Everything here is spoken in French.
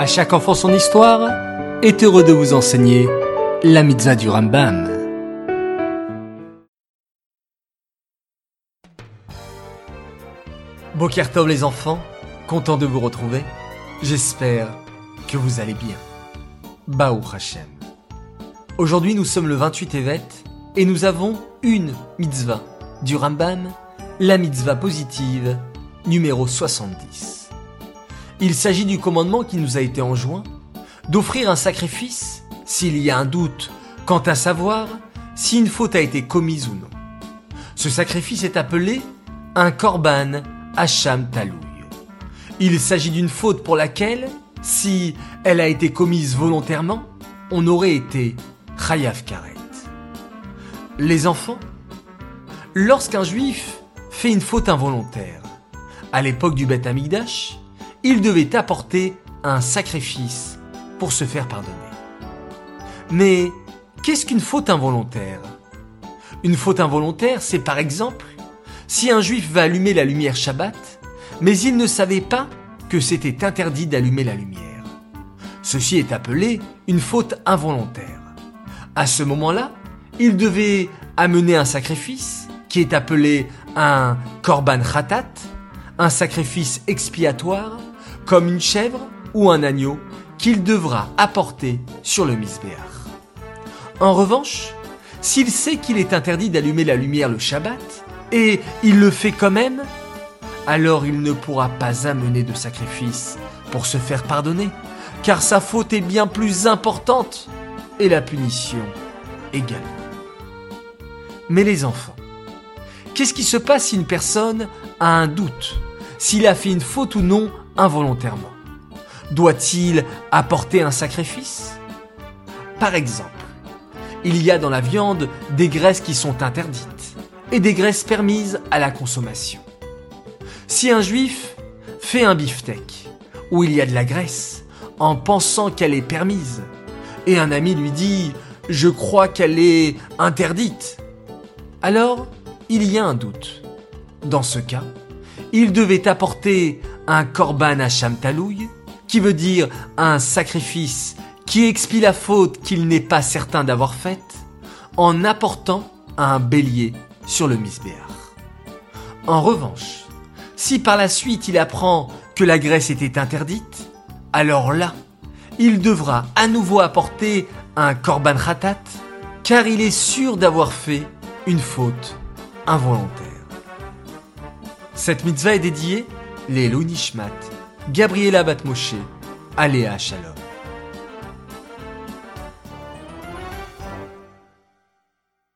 À chaque enfant son histoire est heureux de vous enseigner la mitzvah du Rambam. Bokertov les enfants, content de vous retrouver. J'espère que vous allez bien. Baou Hashem. Aujourd'hui nous sommes le 28 Evet et nous avons une mitzvah du Rambam, la mitzvah positive numéro 70. Il s'agit du commandement qui nous a été enjoint d'offrir un sacrifice s'il y a un doute quant à savoir si une faute a été commise ou non. Ce sacrifice est appelé un korban hacham talouy. Il s'agit d'une faute pour laquelle, si elle a été commise volontairement, on aurait été chayav karet. Les enfants, lorsqu'un juif fait une faute involontaire, à l'époque du Beth Amigdash, il devait apporter un sacrifice pour se faire pardonner. Mais qu'est-ce qu'une faute involontaire? Une faute involontaire, c'est par exemple si un juif va allumer la lumière Shabbat, mais il ne savait pas que c'était interdit d'allumer la lumière. Ceci est appelé une faute involontaire. À ce moment-là, il devait amener un sacrifice qui est appelé un korban khatat, un sacrifice expiatoire, comme une chèvre ou un agneau qu'il devra apporter sur le misbéach. En revanche, s'il sait qu'il est interdit d'allumer la lumière le Shabbat, et il le fait quand même, alors il ne pourra pas amener de sacrifice pour se faire pardonner, car sa faute est bien plus importante et la punition également. Mais les enfants, qu'est-ce qui se passe si une personne a un doute, s'il a fait une faute ou non involontairement Doit-il apporter un sacrifice? Par exemple, il y a dans la viande des graisses qui sont interdites et des graisses permises à la consommation. Si un juif fait un beefsteak où il y a de la graisse en pensant qu'elle est permise, et un ami lui dit je crois qu'elle est interdite, alors il y a un doute. Dans ce cas, il devait apporter un korban talouy, qui veut dire un sacrifice qui expie la faute qu'il n'est pas certain d'avoir faite, en apportant un bélier sur le misbéach. En revanche, si par la suite il apprend que la graisse était interdite, alors là, il devra à nouveau apporter un korban khatat, car il est sûr d'avoir fait une faute involontaire. Cette mitzvah est dédiée les Nishmat, Gabriela Batmoshe, Aléa Shalom.